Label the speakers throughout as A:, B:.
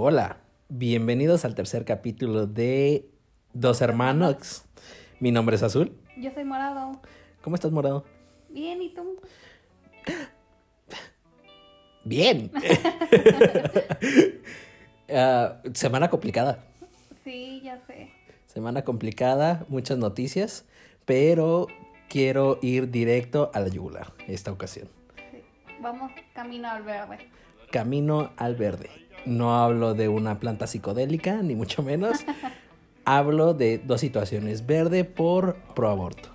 A: Hola, bienvenidos al tercer capítulo de Dos Hermanos. Mi nombre es Azul.
B: Yo soy Morado.
A: ¿Cómo estás, Morado?
B: Bien, ¿y tú?
A: Bien. Ah, semana complicada.
B: Sí, ya sé.
A: Semana complicada, muchas noticias, pero quiero ir directo a la yugular esta ocasión.
B: Sí. Vamos camino al verde.
A: Camino al verde. No hablo de una planta psicodélica, ni mucho menos. hablo de dos situaciones. Verde por pro aborto.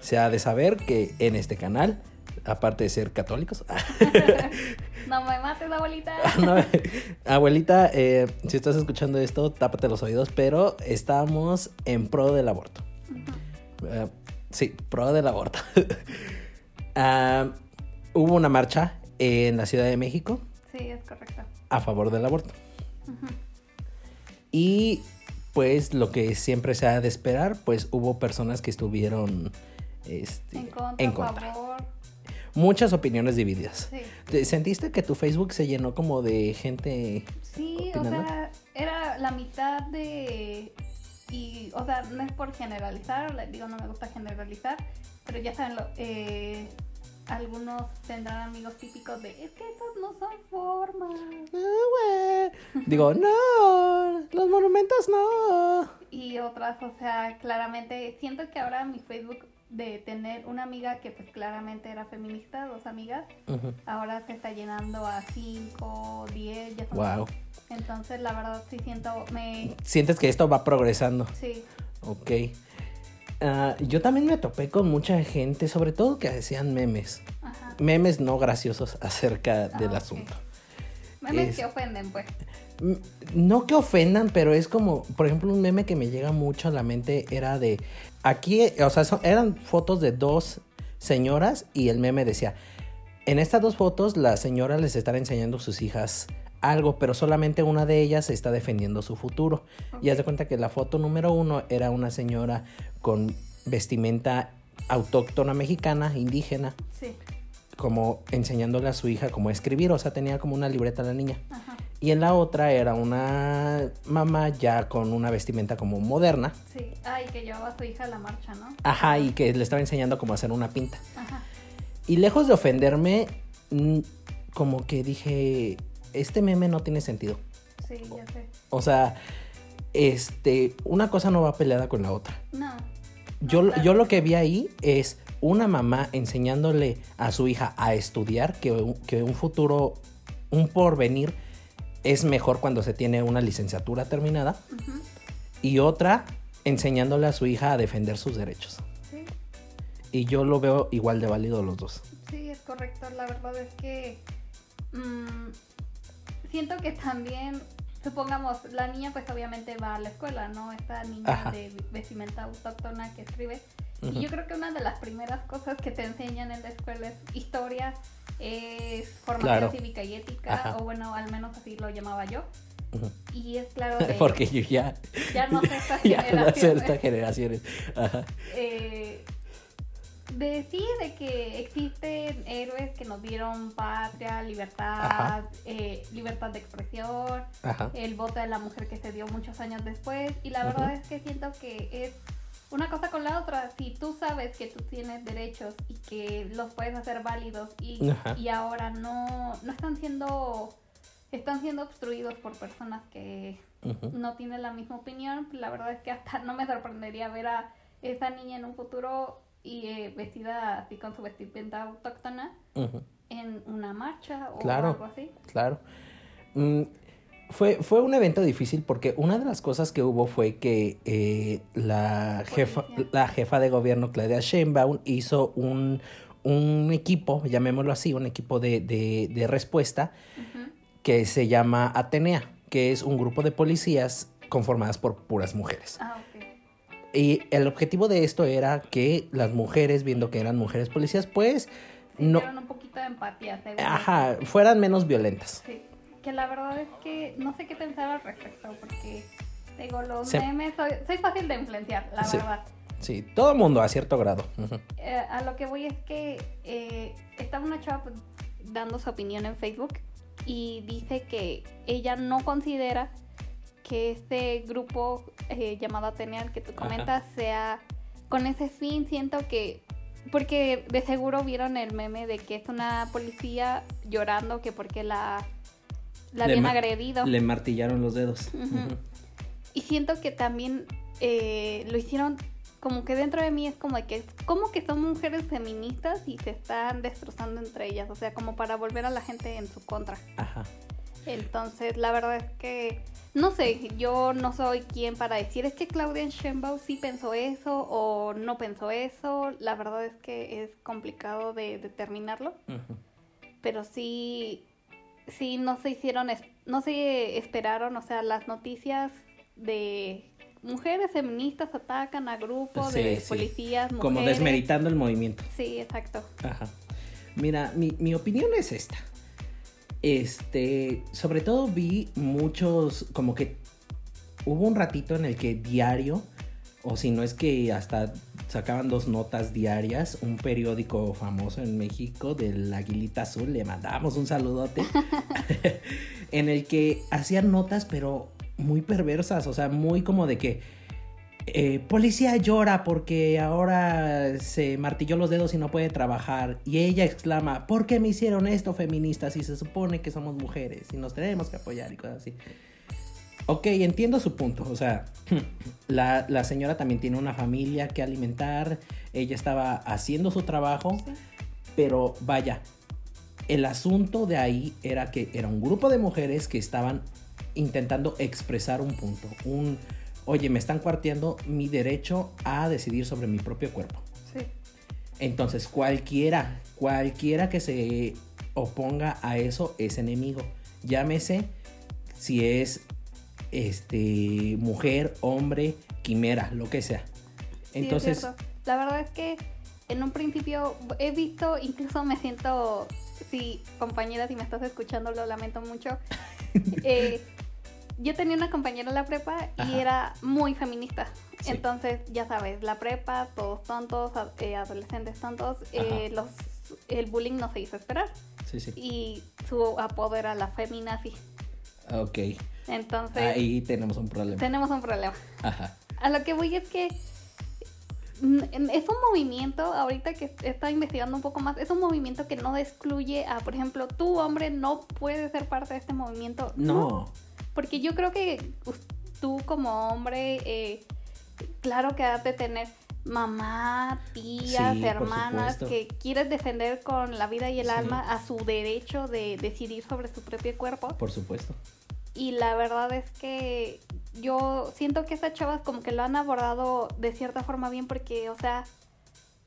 A: Se ha de saber que en este canal, aparte de ser católicos,
B: No me mates, abuelita.
A: No, abuelita, eh, si estás escuchando esto, tápate los oídos, pero estamos en pro del aborto. Eh, sí, pro del aborto. Ah, hubo una marcha en la Ciudad de México
B: Sí, es correcto.
A: A favor del aborto. Y pues lo que siempre se ha de esperar, pues hubo personas que estuvieron este,
B: En contra,
A: en
B: a
A: contra.
B: favor.
A: Muchas opiniones divididas.
B: Sí.
A: ¿Te- ¿Sentiste que tu Facebook se llenó como de gente
B: Sí, o sea, era la mitad de... Y, o sea, no es por generalizar, digo, no me gusta generalizar, pero ya saben, lo- eh, algunos tendrán amigos típicos de, es que esas no son formas.
A: Ah, güey. Digo, no, los monumentos no.
B: Y otras, o sea, claramente, siento que ahora mi Facebook de tener una amiga que pues claramente era feminista, dos amigas, ahora se está llenando a 5, 10, ya son
A: Wow.
B: Entonces, la verdad, sí siento, me...
A: Sientes que esto va progresando.
B: Sí,
A: Ok. Ah, yo también me topé con mucha gente, sobre todo que hacían memes.
B: ajá.
A: Memes no graciosos acerca del
B: Ah, ok.
A: asunto.
B: Memes
A: Es-
B: que ofenden, pues.
A: Mm, No que ofendan, pero es como, por ejemplo, un meme que me llega mucho a la mente era de, aquí, o sea, son- eran fotos de dos señoras y el meme decía, en estas dos fotos la señora les está enseñando a sus hijas algo, pero solamente una de ellas está defendiendo su futuro. Y haz de cuenta que la foto número uno era una señora con vestimenta autóctona mexicana, indígena,
B: Sí,
A: como enseñándole a su hija cómo escribir, o sea, tenía como una libreta la niña.
B: ajá.
A: Y en la otra era una mamá ya con una vestimenta como moderna.
B: Sí. Ay, que llevaba a su hija a la marcha, ¿no?
A: Ajá, y que le estaba enseñando cómo hacer una pinta.
B: Ajá.
A: Y lejos de ofenderme, como que dije, este meme no tiene sentido.
B: Sí, ya sé.
A: O sea, este, una cosa no va peleada con la otra.
B: No.
A: Yo,
B: No, claro.
A: yo lo que vi ahí es una mamá enseñándole a su hija a estudiar que, un- que un futuro, un porvenir es mejor cuando se tiene una licenciatura terminada. Y otra enseñándole a su hija a defender sus derechos.
B: Sí,
A: Y yo lo veo igual de válido los dos.
B: sí, es correcto. La verdad es que mm, siento que también, supongamos, la niña pues obviamente va a la escuela, ¿no? Esta niña
A: Ajá.
B: de vestimenta autóctona que escribe. Y yo creo que una de las primeras cosas que te enseñan en la escuela es historia, es formación
A: Claro.
B: cívica y ética,
A: Ajá.
B: o bueno, al menos así lo llamaba yo. Y es claro de,
A: Porque yo ya,
B: ya no sé estas
A: ya no sé estas generaciones. Ajá.
B: eh, de sí, de que existen héroes que nos dieron patria, libertad, eh, libertad de expresión,
A: Ajá.
B: el voto de la mujer que se dio muchos años después. Y la verdad es que siento que es una cosa con la otra. Si tú sabes que tú tienes derechos y que los puedes hacer válidos y, y ahora no, no están siendo están siendo obstruidos por personas que no tienen la misma opinión, la verdad es que hasta no me sorprendería ver a esa niña en un futuro y eh, vestida así con su vestimenta autóctona en una marcha o
A: Claro.
B: algo así.
A: Claro. Mm, fue, fue un evento difícil porque una de las cosas que hubo fue que eh, la, jefa, la jefa de gobierno, Claudia Sheinbaum, hizo un, un equipo, llamémoslo así, un equipo de, de, de respuesta que se llama Atenea, que es un grupo de policías conformadas por puras mujeres.
B: Ah, ok.
A: Y el objetivo de esto era que las mujeres, viendo que eran mujeres policías, pues no,
B: un poquito de empatía,
A: ajá, fueran menos violentas.
B: Sí, que la verdad es que no sé qué pensar al respecto, porque digo, los
A: Se-
B: memes, soy, soy fácil de influenciar, la
A: Sí.
B: verdad.
A: Sí, todo el mundo a cierto grado.
B: Eh, a lo que voy es que eh, estaba una chava pues, dando su opinión en Facebook y dice que ella no considera que este grupo eh, llamado Ateneal que tú
A: Ajá.
B: comentas sea con ese fin. Siento que, porque de seguro vieron el meme de que es una policía llorando que porque la, la
A: Le
B: habían agredido.
A: Le martillaron los dedos.
B: Y siento que también eh, lo hicieron como que dentro de mí es como de que como que son mujeres feministas y se están destrozando entre ellas, o sea, como para volver a la gente en su contra.
A: Ajá.
B: Entonces, la verdad es que no sé, yo no soy quien para decir es que Claudia Sheinbaum sí pensó eso o no pensó eso. La verdad es que es complicado de determinarlo, pero sí sí no se hicieron no se esperaron, o sea, las noticias de mujeres feministas atacan a grupos
A: Sí,
B: de
A: sí.
B: policías, mujeres.
A: Como desmeritando el movimiento.
B: Sí, exacto.
A: Ajá. Mira, mi, mi opinión es esta. Este, sobre todo vi muchos, como que hubo un ratito en el que diario, o si no es que hasta sacaban dos notas diarias, un periódico famoso en México del Aguilita Azul, le mandábamos un saludote, en el que hacían notas pero muy perversas, o sea, muy como de que eh, policía llora porque ahora se martilló los dedos y no puede trabajar. Y ella exclama, ¿por qué me hicieron esto feministas si se supone que somos mujeres y nos tenemos que apoyar y cosas así? Ok, entiendo su punto. O sea, la, la señora también tiene una familia que alimentar. Ella estaba haciendo su trabajo.
B: Sí.
A: Pero vaya, el asunto de ahí era que era un grupo de mujeres que estaban intentando expresar un punto. Un, oye, me están cuarteando mi derecho a decidir sobre mi propio cuerpo.
B: Sí.
A: Entonces, cualquiera, cualquiera que se oponga a eso es enemigo. Llámese si es este mujer, hombre, quimera, lo que sea.
B: Sí, es
A: Entonces,
B: la verdad es que en un principio he visto, incluso me siento, sí, compañera, si me estás escuchando, lo lamento mucho. Eh, yo tenía una compañera en la prepa y
A: Ajá.
B: era muy feminista.
A: Sí.
B: Entonces, ya sabes, la prepa, todos tontos, eh, adolescentes tontos, eh, los, el bullying no se hizo esperar.
A: sí, sí.
B: Y su apodo era la feminazi.
A: Ok.
B: Entonces,
A: Ahí tenemos un problema.
B: tenemos un problema.
A: Ajá.
B: A lo que voy es que mm, es un movimiento, ahorita que está investigando un poco más, es un movimiento que no excluye a, por ejemplo, tú hombre no puedes ser parte de este movimiento.
A: No.
B: Porque yo creo que tú como hombre, eh, claro que has de tener mamá, tías,
A: Sí,
B: hermanas, que quieres defender con la vida y el
A: Sí.
B: alma a su derecho de decidir sobre su propio cuerpo.
A: Por supuesto.
B: Y la verdad es que yo siento que estas chavas como que lo han abordado de cierta forma bien porque, o sea,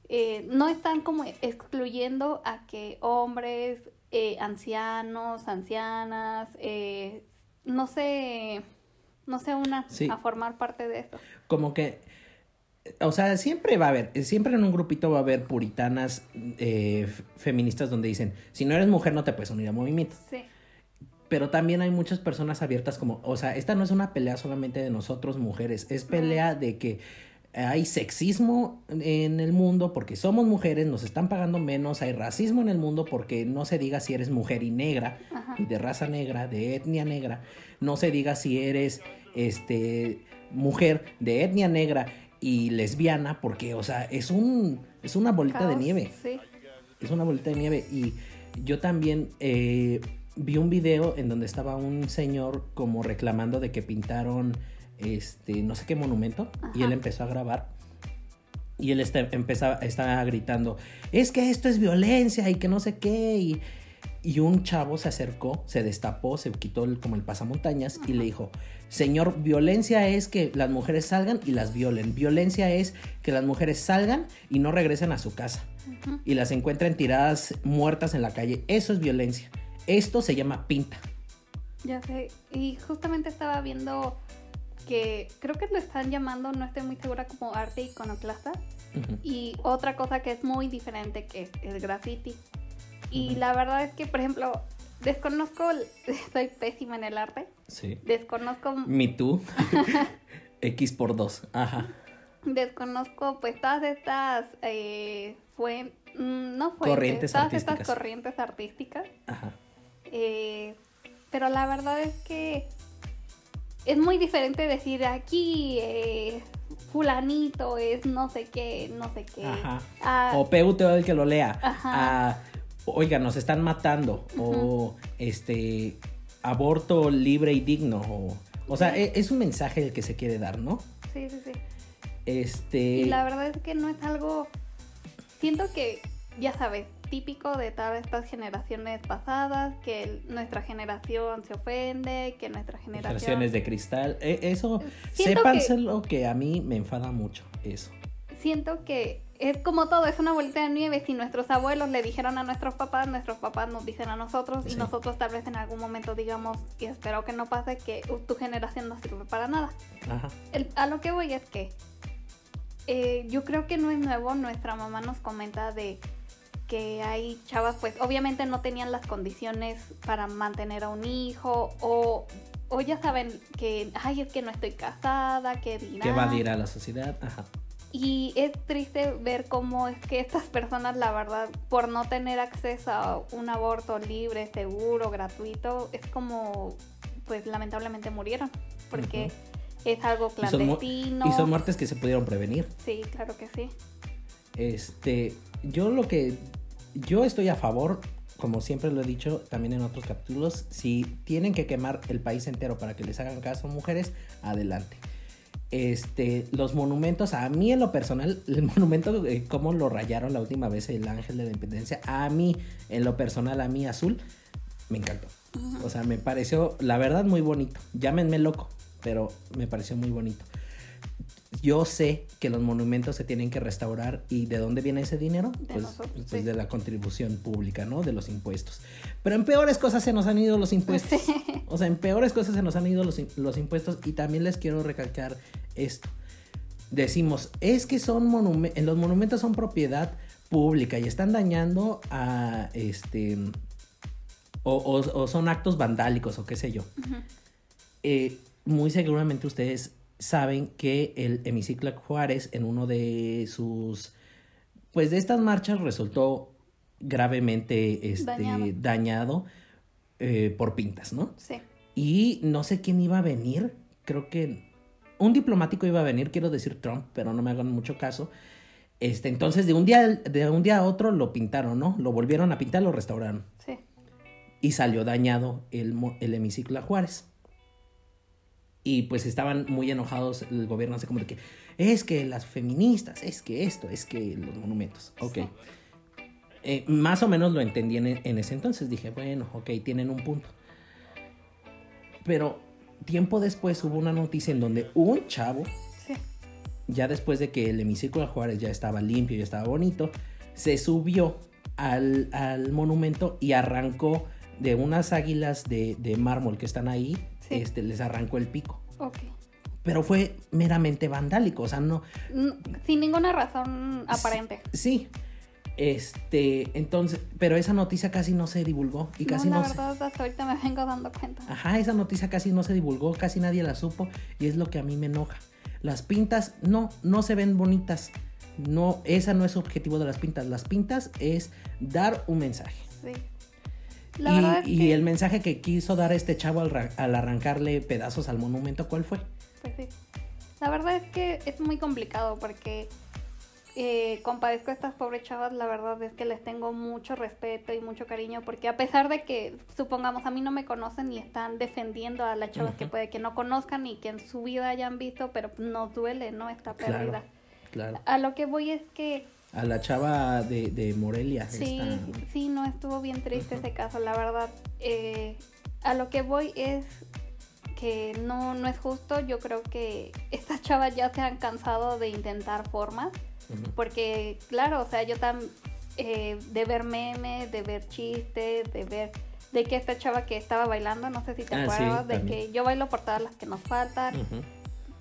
B: eh, no están como excluyendo a que hombres, eh, ancianos, ancianas, eh, no sé, no se unan
A: Sí.
B: a formar parte de esto.
A: Como que. O sea, siempre va a haber, siempre en un grupito va a haber puritanas eh, feministas donde dicen, si no eres mujer no te puedes unir a movimiento.
B: Sí,
A: Pero también hay muchas personas abiertas como, o sea, esta no es una pelea solamente de nosotros mujeres, es pelea de que hay sexismo en el mundo porque somos mujeres, nos están pagando menos, hay racismo en el mundo porque no se diga si eres mujer y negra,
B: Ajá.
A: y de raza negra, de etnia negra, no se diga si eres este mujer de etnia negra y lesbiana porque, o sea, es un es una bolita de nieve
B: Sí,
A: es una bolita de nieve. Y yo también eh, vi un video en donde estaba un señor como reclamando de que pintaron este no sé qué monumento y él empezó a grabar. Y él está, empezaba, estaba gritando, es que esto es violencia y que no sé qué. Y, y un chavo se acercó, se destapó, se quitó el- como el pasamontañas y le dijo, señor, violencia es que las mujeres salgan y las violen. Violencia es que las mujeres salgan y no regresen a su casa y las encuentran tiradas muertas en la calle. Eso es violencia. Esto se llama pinta.
B: ya sé. Y justamente estaba viendo que creo que lo están llamando, no estoy muy segura, como arte iconoclasta. Y otra cosa que es muy diferente que es el graffiti. Y la verdad es que, por ejemplo, desconozco, soy pésima en el arte,
A: Sí.
B: desconozco,
A: Me too. X por dos. Ajá.
B: desconozco pues todas estas, eh, fue, mm, no fuentes,
A: Corrientes
B: todas
A: artísticas.
B: estas corrientes artísticas.
A: Ajá.
B: eh, pero la verdad es que es muy diferente decir aquí eh, fulanito es no sé qué, no sé qué.
A: Ajá.
B: Ah,
A: O PUTO el que lo lea.
B: Ajá.
A: A, Oiga, nos están matando. O este aborto libre y digno. O, o sea,
B: Sí.
A: e- es un mensaje el que se quiere dar, ¿no?
B: sí, sí, sí.
A: Este.
B: Y la verdad es que no es algo. Siento que, ya sabes, típico de todas estas generaciones pasadas, que el- nuestra generación se ofende, que nuestra generación.
A: Generaciones de cristal. E- eso,
B: Siento
A: sépanse
B: que-
A: que a mí me enfada mucho. Eso.
B: Siento que es como todo, es una bolita de nieve. Si nuestros abuelos le dijeron a nuestros papás, nuestros papás nos dicen a nosotros, y nosotros tal vez en algún momento digamos, y espero que no pase, que uh, tu generación no sirve para nada.
A: Ajá.
B: El- a lo que voy es que eh, yo creo que no es nuevo. Nuestra mamá nos comenta de que hay chavas, pues obviamente no tenían las condiciones para mantener a un hijo o, o ya saben que, ay, es que no estoy casada, que dirán.
A: Que va a ir a la sociedad. Ajá.
B: Y es triste ver cómo es que estas personas, la verdad, por no tener acceso a un aborto libre, seguro, gratuito, es como, pues lamentablemente murieron. Porque es algo
A: Y son, mu-
B: clandestino.
A: y son muertes que se pudieron prevenir.
B: Sí, claro que sí.
A: Este, yo lo que, yo estoy a favor, como siempre lo he dicho también en otros capítulos, si tienen que quemar el país entero para que les hagan caso mujeres, adelante. Este, los monumentos, a mí en lo personal, el monumento, eh, como lo rayaron la última vez el ángel de la independencia, a mí, en lo personal, a mí azul, me encantó. O sea, me pareció, la verdad, muy bonito. Llámenme loco, pero me pareció muy bonito. Yo sé que los monumentos se tienen que restaurar y ¿de dónde viene ese dinero?
B: De
A: pues
B: nosotros,
A: pues
B: sí.
A: de la contribución pública, ¿no? De los impuestos. Pero en peores cosas se nos han ido los impuestos. O sea, en peores cosas se nos han ido los, im- los impuestos y también les quiero recalcar esto. Decimos, es que son monumentos, los monumentos son propiedad pública y están dañando a este o, o- o son actos vandálicos o qué sé yo. Eh, muy seguramente ustedes saben que el hemiciclo Juárez en uno de sus pues de estas marchas resultó gravemente este,
B: Dañado.
A: dañado, eh, por pintas, ¿no?
B: Sí.
A: Y no sé quién iba a venir, creo que un diplomático iba a venir, quiero decir Trump, pero no me hagan mucho caso. Este, entonces de un día de un día a otro lo pintaron, ¿no? Lo volvieron a pintar, lo restauraron
B: Sí.
A: y salió dañado el, el hemiciclo a Juárez. Y pues estaban muy enojados el gobierno, así como de que es que las feministas, es que esto, es que los monumentos. Ok. Eh, más o menos lo entendí en, en ese entonces. Dije, bueno, ok, tienen un punto. Pero tiempo después hubo una noticia en donde un chavo
B: Sí.
A: ya después de que el hemiciclo de Juárez ya estaba limpio, ya estaba bonito, se subió al, al monumento y arrancó de unas águilas de, de mármol que están ahí,
B: Sí.
A: este, les arrancó el pico.
B: Ok.
A: Pero fue meramente vandálico, o sea, no...
B: N- Sin ninguna razón aparente.
A: Sí, este, entonces, pero esa noticia casi no se divulgó y casi
B: no,
A: no,
B: la
A: se...
B: verdad, hasta ahorita me vengo dando cuenta.
A: Ajá, esa noticia casi no se divulgó, casi nadie la supo y es lo que a mí me enoja. Las pintas no, no se ven bonitas. No, esa no es el objetivo de las pintas. Las pintas es dar un mensaje.
B: Sí. La
A: y,
B: verdad es
A: y
B: que,
A: el mensaje que quiso dar este chavo al, al arrancarle pedazos al monumento, ¿cuál fue?
B: pues sí. La verdad es que es muy complicado porque eh, compadezco a estas pobres chavas, la verdad es que les tengo mucho respeto y mucho cariño porque a pesar de que, supongamos, a mí no me conocen y están defendiendo a las chavas que
A: Ujú.
B: puede que no conozcan y que en su vida hayan visto, pero nos duele, ¿no? Esta
A: Claro.
B: pérdida.
A: Claro.
B: A lo que voy es que
A: A la chava de, de Morelia.
B: Sí,
A: esta-
B: sí, no estuvo bien triste ese caso, la verdad. Eh, a lo que voy es que no, no es justo. Yo creo que estas chavas ya se han cansado de intentar formas. Porque, claro, o sea, yo también de ver memes, de ver chistes, de ver de que esta chava que estaba bailando, no sé si te
A: Ah, sí,
B: acuerdas, de que yo bailo por todas las que nos faltan.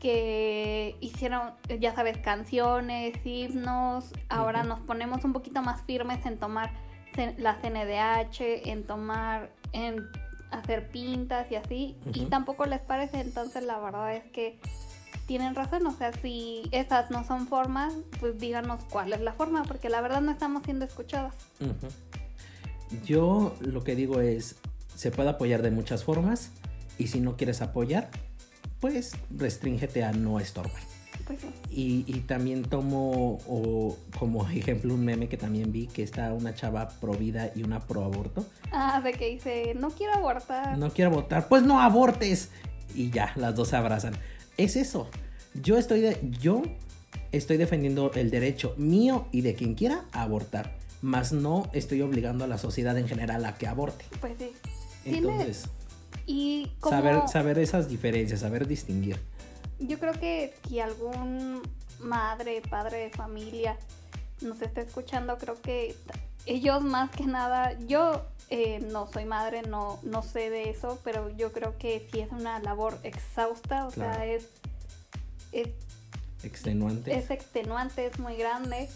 B: Que hicieron, ya sabes, canciones, himnos. Ahora nos ponemos un poquito más firmes en tomar la CNDH, en tomar, en hacer pintas y así. Y tampoco les parece, entonces la verdad es que tienen razón. O sea, si esas no son formas, pues díganos cuál es la forma, porque la verdad no estamos siendo escuchadas.
A: Yo lo que digo es, se puede apoyar de muchas formas y si no quieres apoyar, pues restríngete a no estorbar.
B: Pues sí.
A: Y, y también tomo o, como ejemplo un meme que también vi que está una chava pro vida y una pro aborto.
B: Ah, de que dice, no quiero abortar.
A: No quiero abortar, pues no abortes. Y ya, las dos se abrazan. Es eso. Yo estoy de, yo estoy defendiendo el derecho mío y de quien quiera a abortar. Más no estoy obligando a la sociedad en general a que aborte.
B: Pues sí.
A: Entonces,
B: Y como...
A: saber, saber esas diferencias, saber distinguir.
B: Yo creo que si algún madre, padre de familia nos está escuchando, creo que ellos más que nada, yo eh, no soy madre, no, no sé de eso, pero yo creo que sí es una labor exhausta, o
A: Claro.
B: sea, es, es,
A: Extenuante.
B: es extenuante, es muy grande.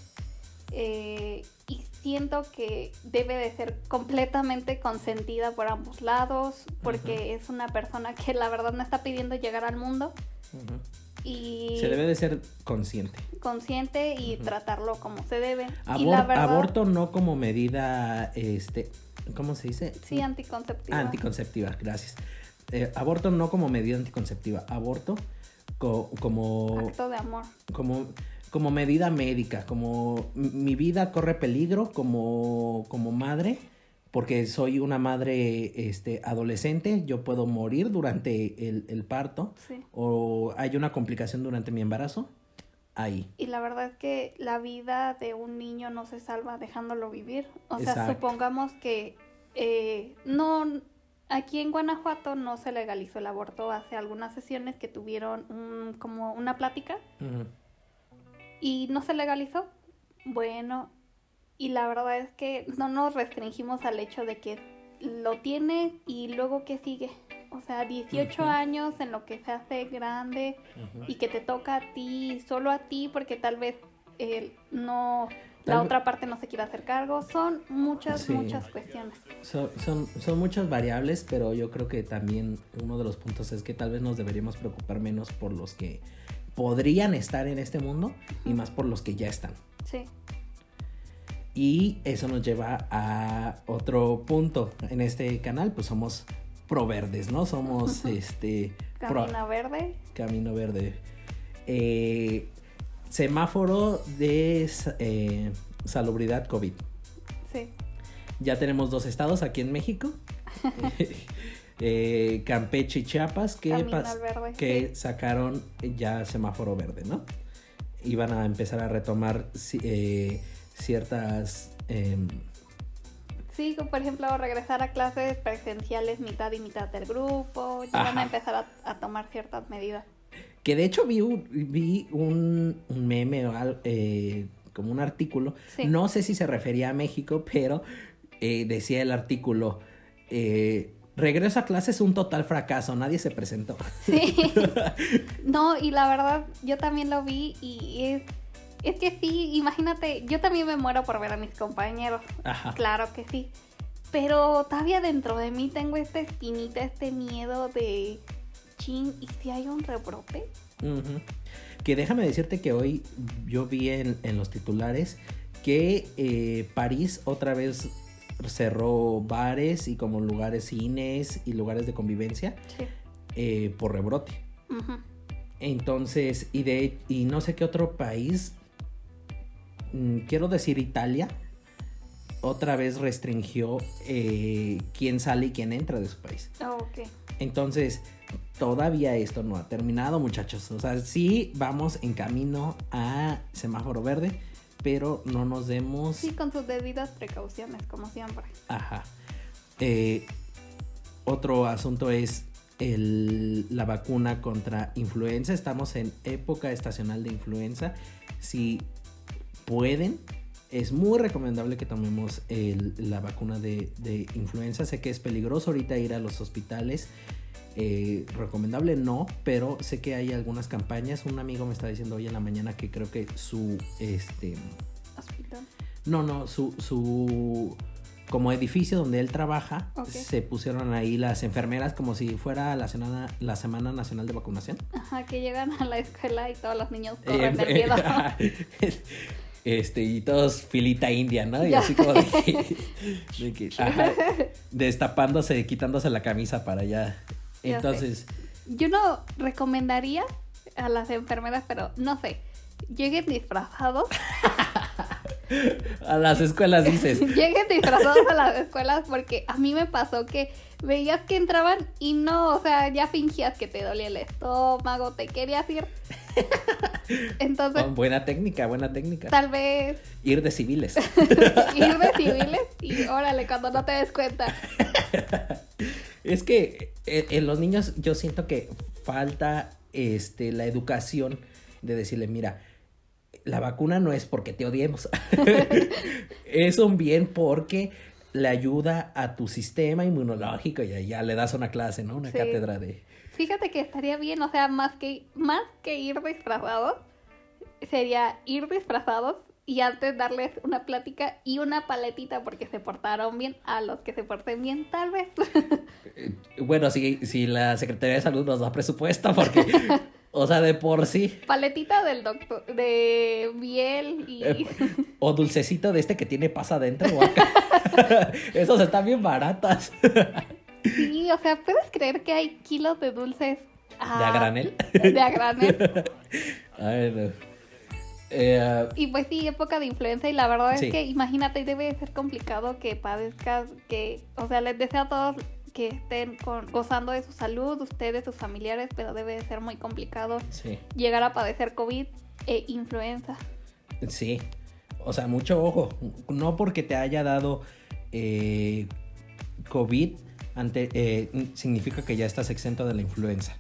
B: eh, y siento que debe de ser completamente consentida por ambos lados, porque es una persona que la verdad no está pidiendo llegar al mundo y
A: Se debe de ser consciente.
B: consciente y tratarlo como se debe. y
A: Abor-
B: la verdad,
A: Aborto no como medida, este, ¿cómo se dice?
B: sí, anticonceptiva.
A: Anticonceptiva, gracias. Eh, aborto no como medida anticonceptiva, aborto co- como,
B: Acto de amor.
A: como, como medida médica, como mi vida corre peligro como, como madre, porque soy una madre este, adolescente, yo puedo morir durante el, el parto
B: Sí.
A: o hay una complicación durante mi embarazo, ahí.
B: Y la verdad es que la vida de un niño no se salva dejándolo vivir. O sea,
A: Exacto.
B: supongamos que eh, no, aquí en Guanajuato no se legalizó el aborto hace algunas sesiones que tuvieron un- como una plática. Y no se legalizó. Bueno, y la verdad es que no nos restringimos al hecho de que lo tiene y luego que sigue. O sea, 18
A: Ujú.
B: años en lo que se hace grande y que te toca a ti, solo a ti, porque tal vez eh, no la otra parte no se quiere hacer cargo. Son muchas,
A: Sí.
B: muchas cuestiones.
A: Son, son, son muchas variables, pero yo creo que también uno de los puntos es que tal vez nos deberíamos preocupar menos por los que podrían estar en este mundo y más por los que ya están.
B: Sí,
A: Y eso nos lleva a otro punto en este canal, pues somos pro verdes, ¿no? Somos este pro-
B: camino verde.
A: camino verde. Eh, semáforo de eh, salubridad COVID.
B: Sí,
A: Ya tenemos dos estados aquí en México. Eh, Campeche y Chiapas que,
B: verde. sí.
A: sacaron ya semáforo verde, ¿no? Iban a empezar a retomar eh, ciertas... em,
B: Sí, como por ejemplo, regresar a clases presenciales mitad y mitad del grupo. Ya van a empezar a, a tomar ciertas medidas.
A: que de hecho vi un, vi un, un meme o eh, como un artículo.
B: Sí.
A: No sé si se refería a México, pero eh, decía el artículo... eh, Regreso a clases un total fracaso, nadie se presentó.
B: Sí. No, y la verdad, yo también lo vi y es, es que sí, imagínate, yo también me muero por ver a mis compañeros.
A: Ajá.
B: Claro que sí. Pero todavía dentro de mí tengo esta espinita, este miedo de chin, ¿y si hay un rebrote?
A: Que déjame decirte que hoy yo vi en, en los titulares que eh, París otra vez cerró bares y como lugares cines y lugares de convivencia
B: Sí.
A: eh, por rebrote. Entonces, y de y no sé qué otro país, mm, quiero decir Italia, otra vez restringió eh, quién sale y quién entra de su país.
B: Oh, ok.
A: Entonces, todavía esto no ha terminado, muchachos. O sea, sí vamos en camino a semáforo verde, pero no nos demos.
B: Sí, con sus debidas precauciones, como siempre.
A: Ajá. Eh, otro asunto es el- la vacuna contra influenza. Estamos en época estacional de influenza. Si pueden, es muy recomendable que tomemos el- la vacuna de, de influenza. Sé que es peligroso ahorita ir a los hospitales. Eh, recomendable no, pero sé que hay algunas campañas. Un amigo me está diciendo hoy en la mañana que creo que su este
B: Hospital.
A: no, no, su, su como edificio donde él trabaja, se pusieron ahí las enfermeras como si fuera la semana, la semana nacional de vacunación.
B: Ajá, que llegan a la escuela y todos los niños
A: Eh,
B: corren de miedo.
A: Este, y todos filita india, ¿no? Y así como de que, de que, ajá, destapándose, quitándose la camisa para allá.
B: Ya
A: Entonces,
B: Yo no recomendaría a las enfermeras, pero no sé, lleguen disfrazados,
A: a las escuelas dices,
B: lleguen disfrazados a las escuelas porque a mí me pasó que veías que entraban y no, o sea, ya fingías que te dolía el estómago, te querías ir. Entonces,
A: oh, buena técnica, buena técnica.
B: tal vez
A: Ir de civiles.
B: ir de civiles y órale, cuando no te des cuenta.
A: Es que eh, en los niños yo siento que falta este, la educación de decirle, mira, la vacuna no es porque te odiemos. es un bien porque le ayuda a tu sistema inmunológico y ahí ya le das una clase, ¿no? Una
B: Sí.
A: cátedra de...
B: Fíjate que estaría bien, o sea, más que, más que ir disfrazados, sería ir disfrazados y antes darles una plática y una paletita porque se portaron bien a los que se porten bien, tal vez.
A: Eh, Bueno, si, si la Secretaría de Salud nos da presupuesto, porque, o sea, de por sí.
B: paletita del doctor, de miel y...
A: Eh, O dulcecito de este que tiene pasa adentro. Esos están bien baratas.
B: Sí, o sea, ¿puedes creer que hay kilos de dulces?
A: ¿De
B: ah,
A: a granel?
B: De a granel.
A: Ay, no. Eh,
B: Y pues sí, época de influenza y la verdad es que imagínate, debe de ser complicado que padezcas, que, o sea, les deseo a todos que estén con- gozando de su salud, ustedes, sus familiares, pero debe de ser muy complicado
A: sí,
B: llegar a padecer COVID e influenza.
A: sí. O sea, mucho ojo. No porque te haya dado eh, COVID, ante, eh, significa que ya estás exento de la influenza.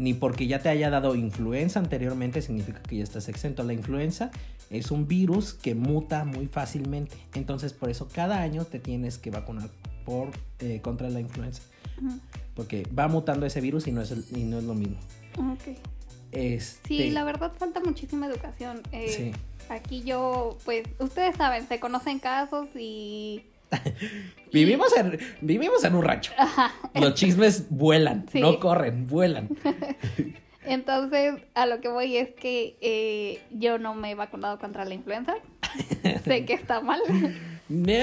A: Ni porque ya te haya dado influenza anteriormente significa que ya estás exento. La influenza es un virus que muta muy fácilmente. Entonces, por eso cada año te tienes que vacunar por, eh, contra la influenza. Porque va mutando ese virus y no es, y no es lo mismo.
B: Ok.
A: Este,
B: Sí, la verdad falta muchísima educación. Eh,
A: Sí.
B: Aquí yo, pues, ustedes saben, se conocen casos y...
A: Vivimos en, vivimos en un rancho. Los chismes vuelan,
B: Sí.
A: no corren, vuelan.
B: Entonces, a lo que voy es que eh, yo no me he vacunado contra la influenza. sé que está mal.
A: No.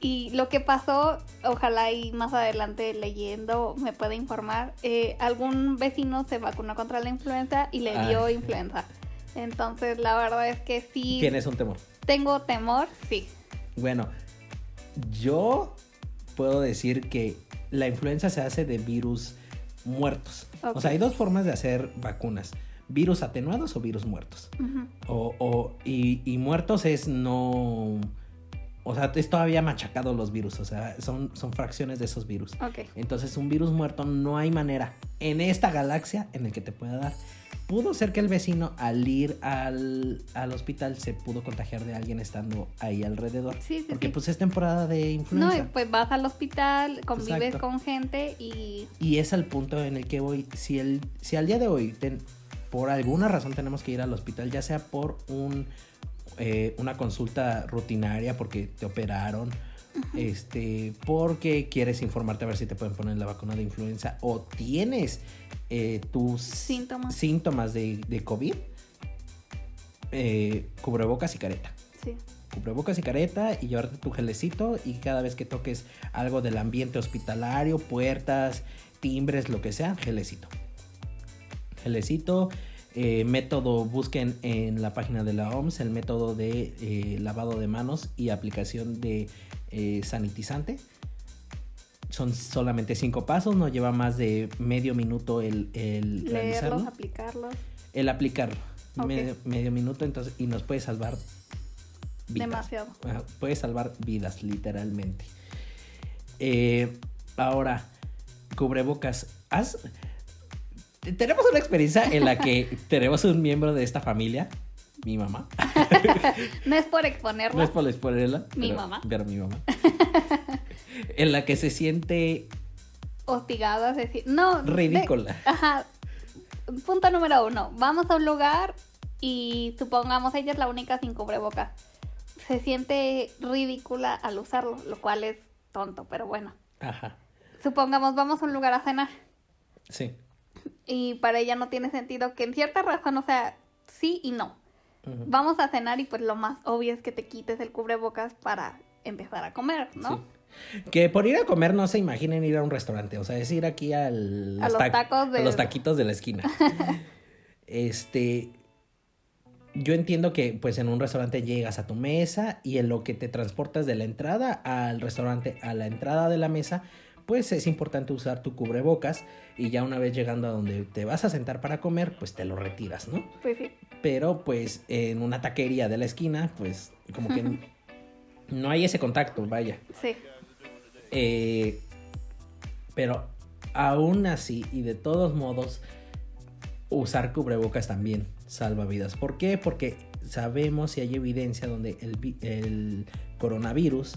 B: Y lo que pasó, ojalá y más adelante leyendo me pueda informar, eh, algún vecino se vacunó contra la influenza y le dio influenza. Entonces, la verdad es que sí
A: Tienes un temor.
B: Tengo temor, sí.
A: Bueno, yo puedo decir que la influenza se hace de virus muertos. O sea, hay dos formas de hacer vacunas. Virus atenuados o virus muertos. O, o- y, y muertos es no... O sea, es todavía machacado los virus. O sea, son, son fracciones de esos virus. Entonces, un virus muerto no hay manera en esta galaxia en el que te pueda dar. Pudo ser que el vecino al ir al, al hospital se pudo contagiar de alguien estando ahí alrededor.
B: Sí, sí,
A: Porque
B: sí.
A: pues es temporada de
B: No,
A: influenza.
B: y pues vas al hospital, convives
A: Exacto.
B: con gente y...
A: Y es al punto en el que voy. Si, el, si al día de hoy, ten- por alguna razón tenemos que ir al hospital, ya sea por un, eh, una consulta rutinaria porque te operaron, este, porque quieres informarte a ver si te pueden poner la vacuna de influenza o tienes eh, tus
B: Síntomas.
A: síntomas de, de COVID, eh, cubrebocas y careta.
B: Sí.
A: cubrebocas y careta y llevarte tu gelecito y cada vez que toques algo del ambiente hospitalario, puertas, timbres, lo que sea, gelecito. Gelecito, eh, método, busquen en la página de la OMS el método de eh, lavado de manos y aplicación de eh, sanitizante. Son solamente cinco pasos, no lleva más de medio minuto el, el
B: Leerlos,
A: realizarlo.
B: aplicarlos.
A: El aplicarlo. Medio, medio minuto, entonces, y nos puede salvar vidas.
B: Demasiado.
A: Puede salvar vidas, literalmente. Eh, ahora, cubrebocas. ¿Has... te- Tenemos una experiencia en la que tenemos un miembro de esta familia, mi mamá.
B: No es por
A: No
B: exponerla.
A: es por exponerla.
B: Mi
A: pero-
B: mamá.
A: Pero mi mamá. en la que se siente
B: Hostigada, es decir, no. de-
A: ridícula.
B: Ajá. Punto número uno. Vamos a un lugar y supongamos ella es la única sin cubrebocas. Se siente ridícula al usarlo, lo cual es tonto, pero bueno.
A: Ajá.
B: Supongamos vamos a un lugar a cenar
A: Sí.
B: y para ella no tiene sentido que en cierta razón, o sea, sí y no. Vamos a cenar y pues lo más obvio es que te quites el cubrebocas para empezar a comer, ¿no?
A: Sí. Que por ir a comer no se imaginen ir a un restaurante, o sea, es ir aquí al,
B: A los
A: ta-
B: tacos de-
A: a los taquitos de la esquina. este, yo entiendo que pues en un restaurante llegas a tu mesa y en lo que te transportas de la entrada al restaurante a la entrada de la mesa, pues es importante usar tu cubrebocas y ya una vez llegando a donde te vas a sentar para comer, pues te lo retiras, ¿no?
B: Pues sí.
A: pero pues en una taquería de la esquina, pues como que no hay ese contacto, vaya.
B: Sí.
A: Eh, pero aún así y de todos modos, usar cubrebocas también salva vidas. ¿Por qué? Porque sabemos y hay evidencia donde el, el coronavirus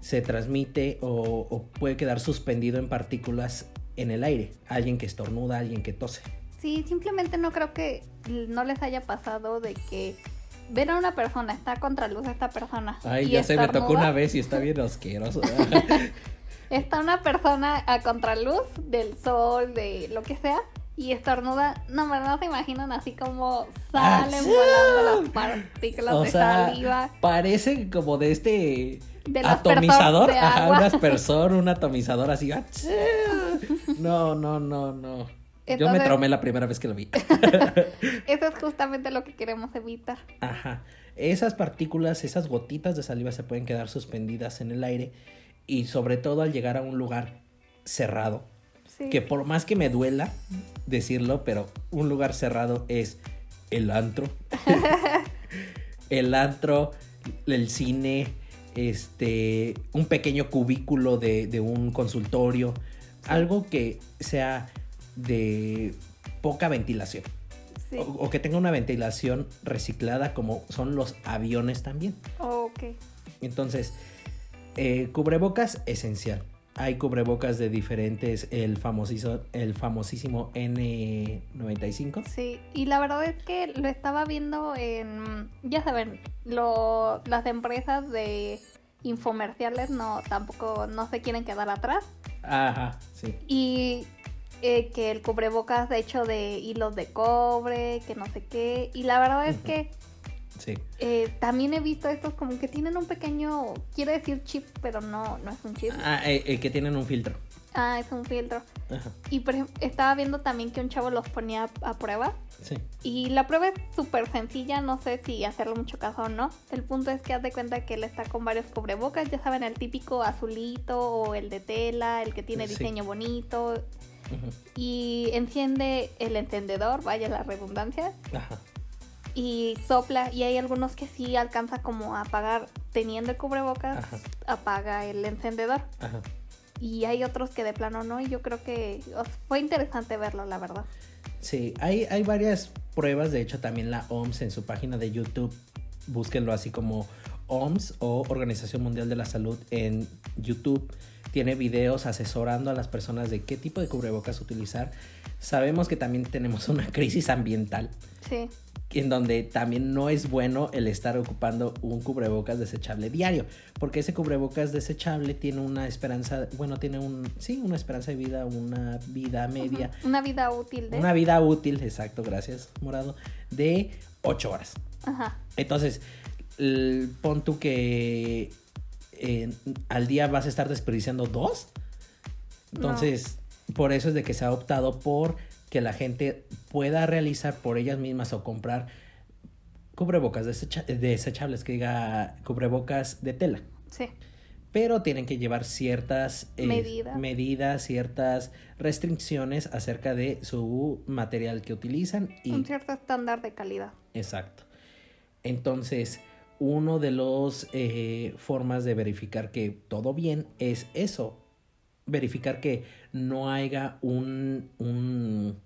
A: se transmite o, o puede quedar suspendido en partículas en el aire. Alguien que estornuda, alguien que tose.
B: Sí, simplemente no creo que no les haya pasado de que ver a una persona, está contra luz esta persona.
A: Ay,
B: y
A: ya se me tocó una vez y está bien asqueroso.
B: Está una persona a contraluz del sol, de lo que sea, y estornuda. No, pero no se imaginan así como salen
A: ¡Achú!
B: volando las partículas
A: o
B: de
A: sea,
B: saliva.
A: parece como de este Atomizador, ajá, un aspersor, un atomizador así. No, no, no, no. Yo me traumé la primera vez que lo vi.
B: Eso es justamente lo que queremos evitar.
A: Ajá. Esas partículas, esas gotitas de saliva se pueden quedar suspendidas en el aire y sobre todo al llegar a un lugar cerrado,
B: Sí.
A: que por más que me duela decirlo, pero un lugar cerrado es el antro. el antro, el cine, este, un pequeño cubículo de, de un consultorio, algo que sea de poca ventilación
B: Sí.
A: o, o que tenga una ventilación reciclada como son los aviones también.
B: Ok.
A: Entonces, eh, cubrebocas esencial. Hay cubrebocas de diferentes, el famosísimo, el famosísimo N95.
B: Sí, y la verdad es que lo estaba viendo en, ya saben, lo, las empresas de infomerciales no tampoco no se quieren quedar atrás
A: Ajá, sí.
B: y eh, que el cubrebocas de hecho de hilos de cobre, que no sé qué, y la verdad es que
A: Sí.
B: eh, también he visto estos como que tienen un pequeño, quiero decir chip, pero no, no es un chip,
A: Ah, eh, eh, que tienen un filtro.
B: ah, es un filtro.
A: Ajá,
B: Y por ejemplo, estaba viendo también que un chavo los ponía a prueba
A: sí.
B: Y la prueba es súper sencilla, no sé si hacerle mucho caso o no. El punto es que haz de cuenta que él está con varios cubrebocas, ya saben, el típico azulito o el de tela, el que tiene
A: Sí.
B: diseño bonito.
A: Ujú,
B: Y enciende el encendedor, vaya la redundancia,
A: Ajá.
B: Y sopla. Y hay algunos que sí alcanza como a apagar teniendo el cubrebocas,
A: Ajá.
B: apaga el encendedor.
A: Ajá.
B: Y hay otros que de plano no, y yo creo que o sea, fue interesante verlo, la verdad.
A: Sí, hay, hay varias pruebas, de hecho también la OMS en su página de YouTube, búsquenlo así como OMS o Organización Mundial de la Salud en YouTube, tiene videos asesorando a las personas de qué tipo de cubrebocas utilizar. Sabemos que también tenemos una crisis ambiental
B: Sí,
A: en donde también no es bueno el estar ocupando un cubrebocas desechable diario, porque ese cubrebocas desechable tiene una esperanza, bueno, tiene un, sí, una esperanza de vida, una vida media,
B: una vida útil de...
A: una vida útil, exacto, gracias, Morado, de 8 horas.
B: Ajá.
A: Entonces, pon tú que eh, al día vas a estar desperdiciando dos. Entonces, por eso es de que se ha optado por que la gente pueda realizar por ellas mismas o comprar cubrebocas desecha- desechables, que diga cubrebocas de tela
B: Sí.
A: pero tienen que llevar ciertas eh,
B: Medidas.
A: medidas, ciertas restricciones acerca de su material que utilizan y
B: un cierto estándar de calidad.
A: exacto. Entonces, uno de los eh, formas de verificar que todo bien es eso, verificar que no haya un, un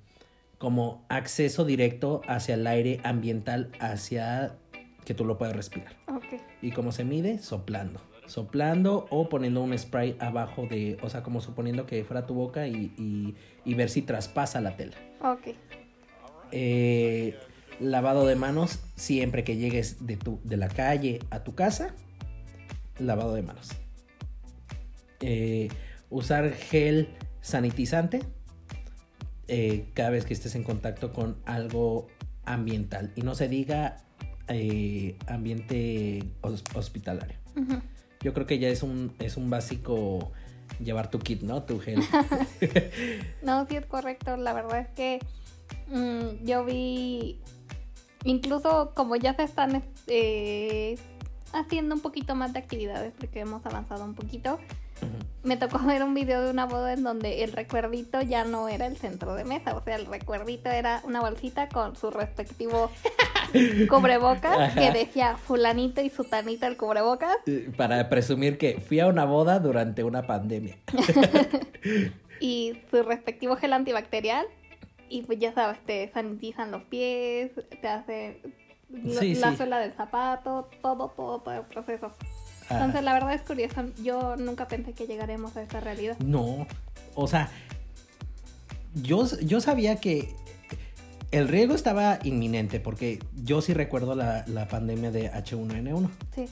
A: como acceso directo hacia el aire ambiental, hacia que tú lo puedas respirar.
B: Ok.
A: ¿Y cómo se mide? Soplando. Soplando o poniendo un spray abajo de, o sea, como suponiendo que fuera tu boca y, y- y ver si traspasa la tela.
B: Ok.
A: Eh, lavado de manos siempre que llegues de, tu, de la calle a tu casa. Lavado de manos. Eh, usar gel sanitizante. eh, cada vez que estés en contacto con algo ambiental y no se diga eh, ambiente hos- hospitalario. Yo creo que ya es un, es un básico llevar tu kit, ¿no? Tu gel.
B: No, sí es correcto. La verdad es que mm, yo vi, incluso como ya se están eh, haciendo un poquito más de actividades, porque hemos avanzado un poquito, me tocó ver un video de una boda en donde el recuerdito ya no era el centro de mesa, o sea, el recuerdito era una bolsita con su respectivo cubrebocas
A: Ajá.
B: que decía fulanito y sutanita el cubrebocas
A: Para presumir que fui a una boda durante una pandemia.
B: y su respectivo gel antibacterial y pues ya sabes, te sanitizan los pies, te hacen
A: Sí,
B: la
A: sí.
B: suela del zapato, todo, todo, todo el proceso.
A: Ah,
B: Entonces la verdad es curioso, yo nunca pensé que llegaremos a esta realidad.
A: no, o sea, yo, yo sabía que el riesgo estaba inminente porque yo sí recuerdo la, la pandemia de H1N1,
B: Sí.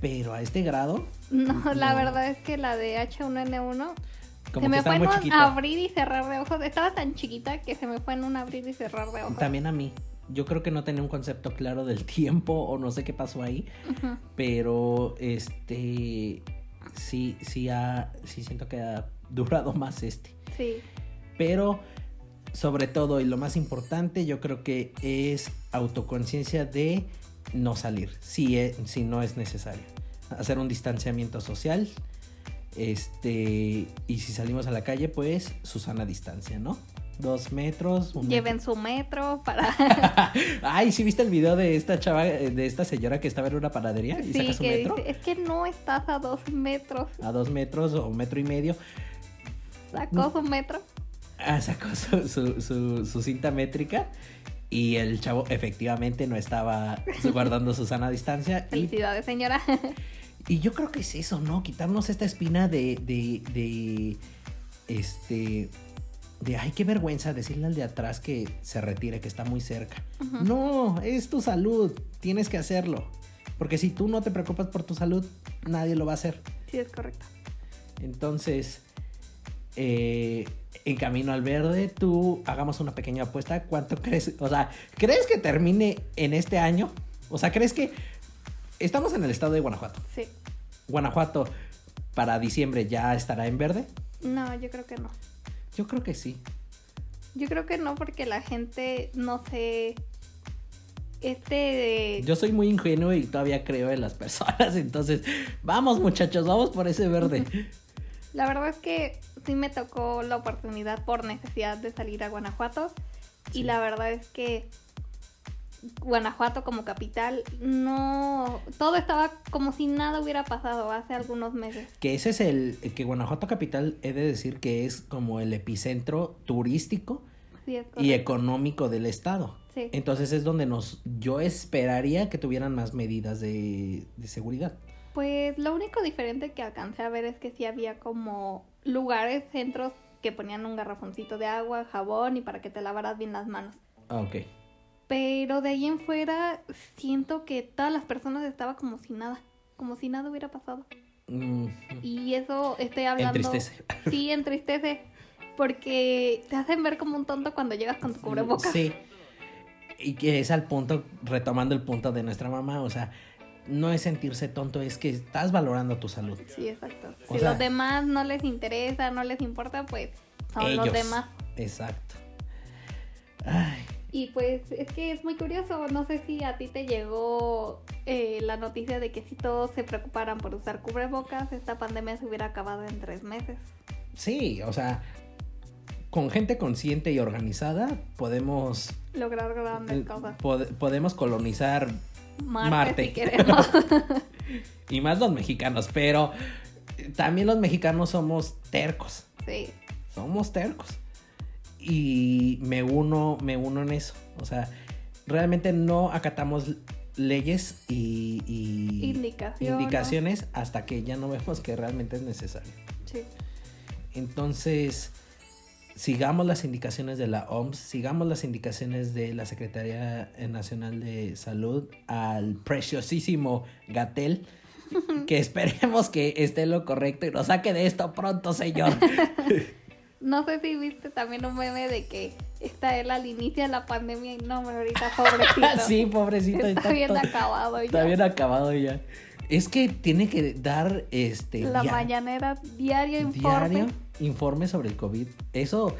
A: pero a este grado,
B: No, la
A: No.
B: verdad es que la de H1N1
A: como
B: se me fue en un abrir y cerrar de ojos. Estaba tan chiquita que se me fue en un abrir y cerrar de ojos.
A: También a mí. Yo creo que no tenía un concepto claro del tiempo o no sé qué pasó ahí, pero este sí sí ha sí siento que ha durado más este.
B: Sí,
A: Pero sobre todo y lo más importante, yo creo que es autoconciencia de no salir, si, e- si no es necesario. Hacer un distanciamiento social. Este, y si salimos a la calle, pues su sana distancia, ¿no? Dos metros. Un
B: lleven su metro para...
A: Ay, ¿sí viste el video de esta chava, eh, de esta señora que estaba en una panadería y
B: sí,
A: saca su
B: que
A: metro?
B: dice, es que no estás a dos metros.
A: A dos metros o metro y medio.
B: Sacó su metro.
A: Ah, sacó su, su- su- su cinta métrica y el chavo efectivamente no estaba guardando su sana distancia. Y,
B: Felicidades, señora.
A: y yo creo que es eso, ¿no? Quitarnos esta espina de, de, de, este, de, ay, qué vergüenza decirle al de atrás que se retire, que está muy cerca. No, es tu salud, tienes que hacerlo. Porque si tú no te preocupas por tu salud, nadie lo va a hacer.
B: Sí, es correcto.
A: Entonces, eh, en camino al verde, tú hagamos una pequeña apuesta. ¿Cuánto crees? O sea, ¿crees que termine en este año? O sea, ¿crees que estamos en el estado de Guanajuato?
B: Sí.
A: Guanajuato para diciembre ya estará en verde?
B: No, yo creo que no.
A: Yo creo que sí.
B: Yo creo que no porque la gente, no sé, este...
A: Yo soy muy ingenuo y todavía creo en las personas. Entonces, vamos muchachos, vamos por ese verde.
B: La verdad es que sí me tocó la oportunidad por necesidad de salir a Guanajuato
A: Sí.
B: y la verdad es que Guanajuato como capital no todo estaba como si nada hubiera pasado hace algunos meses.
A: Que ese es el, que Guanajuato Capital he de decir que es como el epicentro turístico
B: Sí,
A: y económico del estado.
B: Sí.
A: Entonces es donde nos, yo esperaría que tuvieran más medidas de, de seguridad.
B: Pues lo único diferente que alcancé a ver es que sí había como lugares, centros que ponían un garrafoncito de agua, jabón y para que te lavaras bien las manos.
A: Ah, ok.
B: Pero de ahí en fuera siento que todas las personas estaban como si nada, como si nada hubiera pasado.
A: Mm,
B: Y eso estoy hablando.
A: Entristece.
B: Sí, entristece. Porque te hacen ver como un tonto cuando llegas con tu cubrebocas.
A: Sí. Y que es al punto, retomando el punto de nuestra mamá, o sea, no es sentirse tonto, es que estás valorando tu salud.
B: Sí, exacto.
A: O
B: si
A: sea-
B: los demás no les interesa, no les importa, pues son los demás.
A: Exacto. Ay,
B: Y pues es que es muy curioso, no sé si a ti te llegó eh, la noticia de que si todos se preocuparan por usar cubrebocas, esta pandemia se hubiera acabado en tres meses.
A: sí, o sea, con gente consciente y organizada podemos
B: Lograr
A: eh,
B: grandes cosas.
A: pod- podemos colonizar
B: Marte,
A: Marte.
B: si queremos.
A: y más los mexicanos, pero también los mexicanos somos tercos.
B: sí,
A: somos tercos. Y me uno, me uno en eso. O sea, realmente no acatamos leyes y, y
B: Indicaciones.
A: indicaciones hasta que ya no vemos que realmente es necesario.
B: sí.
A: Entonces, sigamos las indicaciones de la OMS, sigamos las indicaciones de la Secretaría Nacional de Salud al preciosísimo Gatel. Que esperemos que esté lo correcto y nos saque de esto pronto, señor.
B: No sé si viste también un meme de que está él al inicio de la pandemia y no, hombre, ahorita pobrecito.
A: sí, pobrecito.
B: Está bien
A: to-
B: acabado ya.
A: Está bien acabado ya. Es que tiene que dar este
B: La
A: dia-
B: mañanera diario informe.
A: diario informe sobre el COVID. Eso,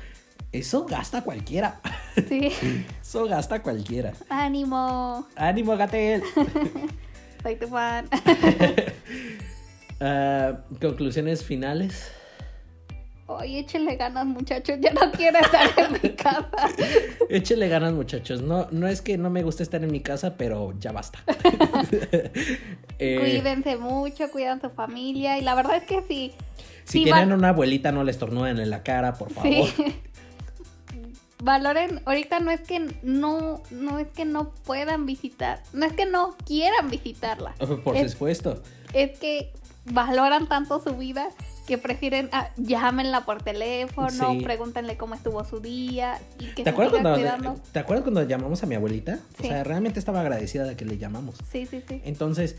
A: eso gasta cualquiera.
B: Sí.
A: Eso gasta cualquiera.
B: Ánimo.
A: ¡Ánimo, Gatel!
B: Soy tu fan.
A: Ah, conclusiones finales.
B: Oye, échenle ganas, muchachos. Ya no quiero estar en mi casa.
A: Échele ganas, muchachos. No, no es que no me guste estar en mi casa, pero ya basta. Eh,
B: Cuídense mucho, cuidan su familia. Y la verdad es que sí.
A: si tienen
B: va-
A: una abuelita, no les tornuden en la cara, por favor.
B: Sí. Valoren, ahorita no es que no, no es que no puedan visitar, no es que no quieran visitarla,
A: Por
B: Es-
A: supuesto.
B: es que valoran tanto su vida que prefieren, ah, llámenla por teléfono,
A: Sí.
B: pregúntenle cómo estuvo su día y que
A: ¿Te acuerdas, cuando. ¿Te acuerdas cuando llamamos a mi abuelita? O sea, realmente estaba agradecida de que le llamamos.
B: Sí, sí, sí.
A: Entonces,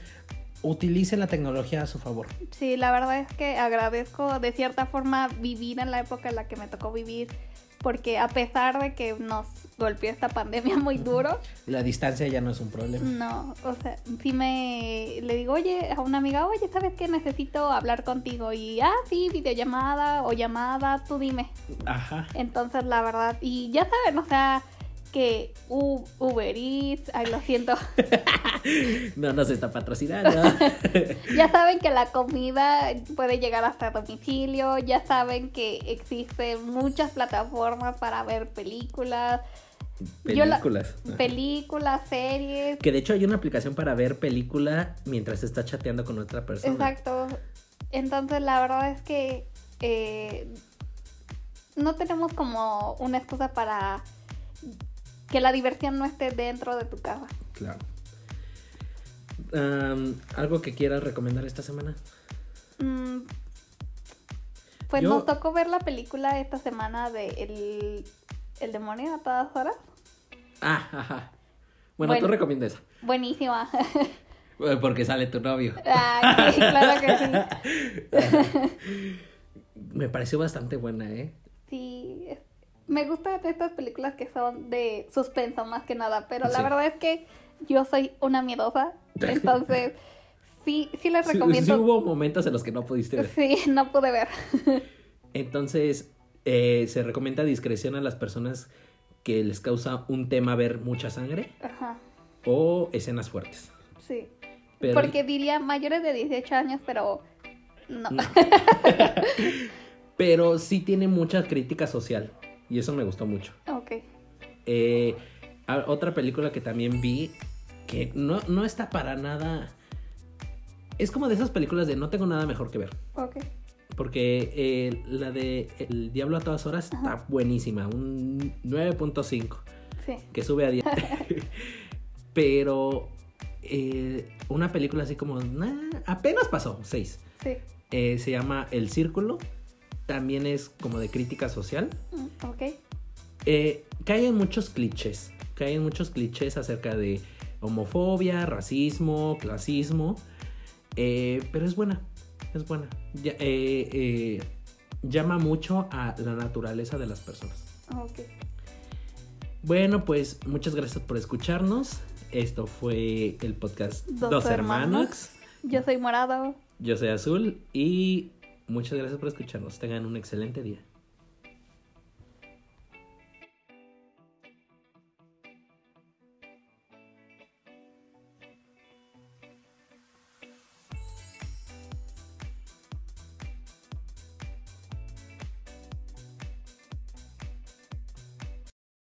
A: utilicen la tecnología a su favor.
B: Sí, la verdad es que agradezco de cierta forma vivir en la época en la que me tocó vivir, porque a pesar de que nos golpeó esta pandemia muy duro,
A: La distancia ya no es un problema.
B: No, o sea, sí me le digo, oye, a una amiga, oye, ¿sabes qué? Necesito hablar contigo. Y, ah, sí, videollamada o llamada, tú dime.
A: Ajá.
B: Entonces, la verdad, y ya saben, o sea, que U- Uber Eats, ay, lo siento.
A: No nos está patrocinando.
B: ya saben que la comida puede llegar hasta domicilio, ya saben que existen muchas plataformas para ver películas, la-
A: Películas.
B: Películas, series.
A: Que de hecho hay una aplicación para ver película mientras está chateando con otra persona.
B: Exacto. Entonces la verdad es que eh, no tenemos como una excusa para que la diversión no esté dentro de tu casa.
A: Claro. ¿Algo que quieras recomendar esta semana?
B: Mm, pues
A: Yo-
B: nos tocó ver la película esta semana de El, el demonio a todas horas.
A: Ah, ajá. Bueno,
B: Bueno.
A: tú recomienda esa.
B: Buenísima.
A: Eh, Porque sale tu novio.
B: Sí, claro que sí.
A: Me pareció bastante buena, ¿eh?
B: Sí, es- me gustan estas películas que son de suspenso más que nada, pero la verdad es que yo soy una miedosa, entonces sí, sí les
A: Sí,
B: recomiendo.
A: sí hubo momentos en los que no pudiste ver.
B: Sí, no pude ver.
A: Entonces, eh, se recomienda discreción a las personas que les causa un tema ver mucha sangre
B: Ajá,
A: o escenas fuertes.
B: sí.
A: Pero-
B: Porque diría mayores de 18 años, pero no.
A: No. Pero sí tiene mucha crítica social y eso me gustó mucho.
B: ok.
A: Eh, otra película que también vi que no, no está para nada... Es como de esas películas de no tengo nada mejor que ver.
B: Ok.
A: Porque eh, la de El Diablo a todas horas está buenísima, un 9.5
B: Sí.
A: que sube a 10. Pero eh, una película así como, nah, apenas pasó, 6.
B: Sí.
A: se llama El Círculo, también es como de crítica social.
B: Mm, Ok.
A: Eh, caen muchos clichés, caen muchos clichés acerca de homofobia, racismo, clasismo, eh, pero es buena, es buena. Ya- eh, eh, llama mucho a la naturaleza de las personas.
B: Ok.
A: Bueno, pues muchas gracias por escucharnos. Esto fue el podcast
B: Dos
A: Dos,
B: Hermanos.
A: Hermanos.
B: Yo soy morado.
A: Yo soy Azul y muchas gracias por escucharnos. Tengan un excelente día.